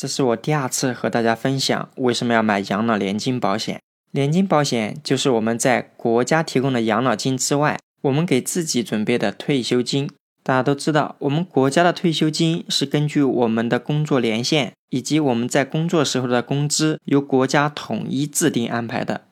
这是我第二次和大家分享为什么要买养老年金保险。年金保险就是我们在国家提供的养老金之外，我们给自己准备的退休金。大家都知道，我们国家的退休金是根据我们的工作年限以及我们在工作时候的工资，由国家统一制定安排的。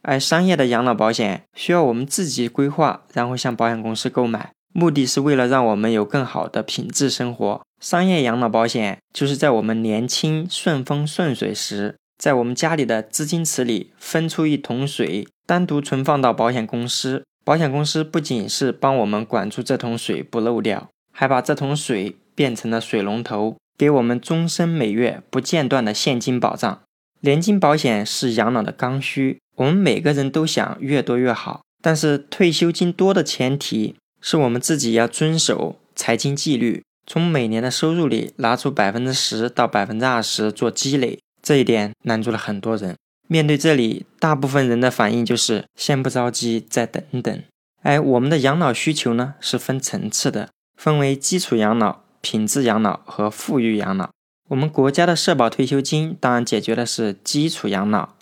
而商业的养老保险需要我们自己规划，然后向保险公司购买，目的是为了让我们有更好的品质生活。商业养老保险就是在我们年轻顺风顺水时。在我们家里的资金池里分出一桶水，单独存放到保险公司。保险公司不仅是帮我们管住这桶水不漏掉，还把这桶水变成了水龙头，给我们终身每月不间断的现金保障。年金保险是养老的刚需，我们每个人都想越多越好。但是退休金多的前提是我们自己要遵守财经纪律，从每年的收入里拿出百分之十到百分之二十做积累。这一点难住了很多人。面对这里，大部分人的反应就是先不着急，再等等。哎，我们的养老需求呢是分层次的，分为基础养老、品质养老和富裕养老。我们国家的社保退休金当然解决的是基础养老，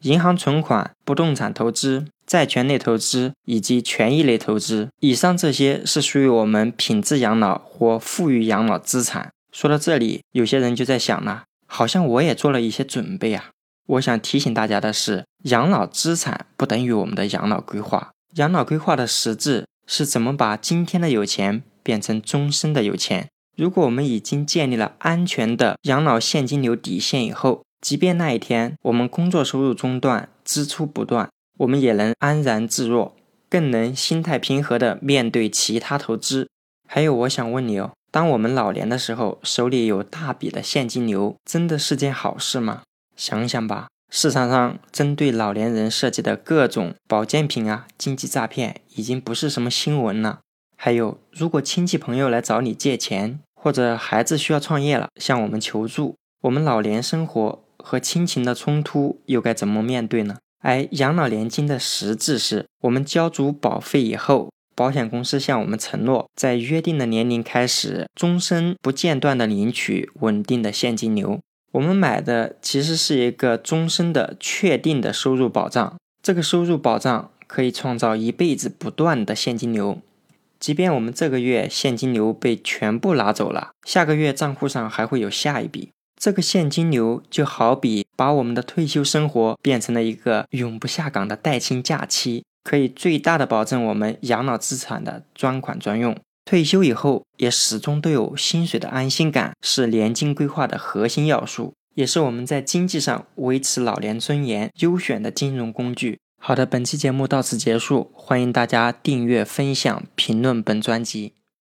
银行存款、不动产投资、债权类投资以及权益类投资，以上这些是属于我们品质养老或富裕养老资产。说到这里，有些人就在想了。好像我也做了一些准备啊！我想提醒大家的是，养老资产不等于我们的养老规划。养老规划的实质是怎么把今天的有钱变成终身的有钱。如果我们已经建立了安全的养老现金流底线以后，即便那一天我们工作收入中断、支出不断，我们也能安然自若，更能心态平和地面对其他投资。还有，我想问你哦。当我们老年的时候，手里有大笔的现金流，真的是件好事吗？想想吧，市场上针对老年人设计的各种保健品啊，经济诈骗已经不是什么新闻了。还有，如果亲戚朋友来找你借钱，或者孩子需要创业了向我们求助，我们老年生活和亲情的冲突又该怎么面对呢？而养老年金的实质是我们交足保费以后。保险公司向我们承诺，在约定的年龄开始，终身不间断的领取稳定的现金流。我们买的其实是一个终身的确定的收入保障，这个收入保障可以创造一辈子不断的现金流。即便我们这个月现金流被全部拿走了，下个月账户上还会有下一笔。这个现金流就好比把我们的退休生活变成了一个永不下岗的带薪假期。可以最大的保证我们养老资产的专款专用，退休以后也始终都有薪水的安心感，是年金规划的核心要素，也是我们在经济上维持老年尊严优选的金融工具。好的，本期节目到此结束，欢迎大家订阅、分享、评论本专辑。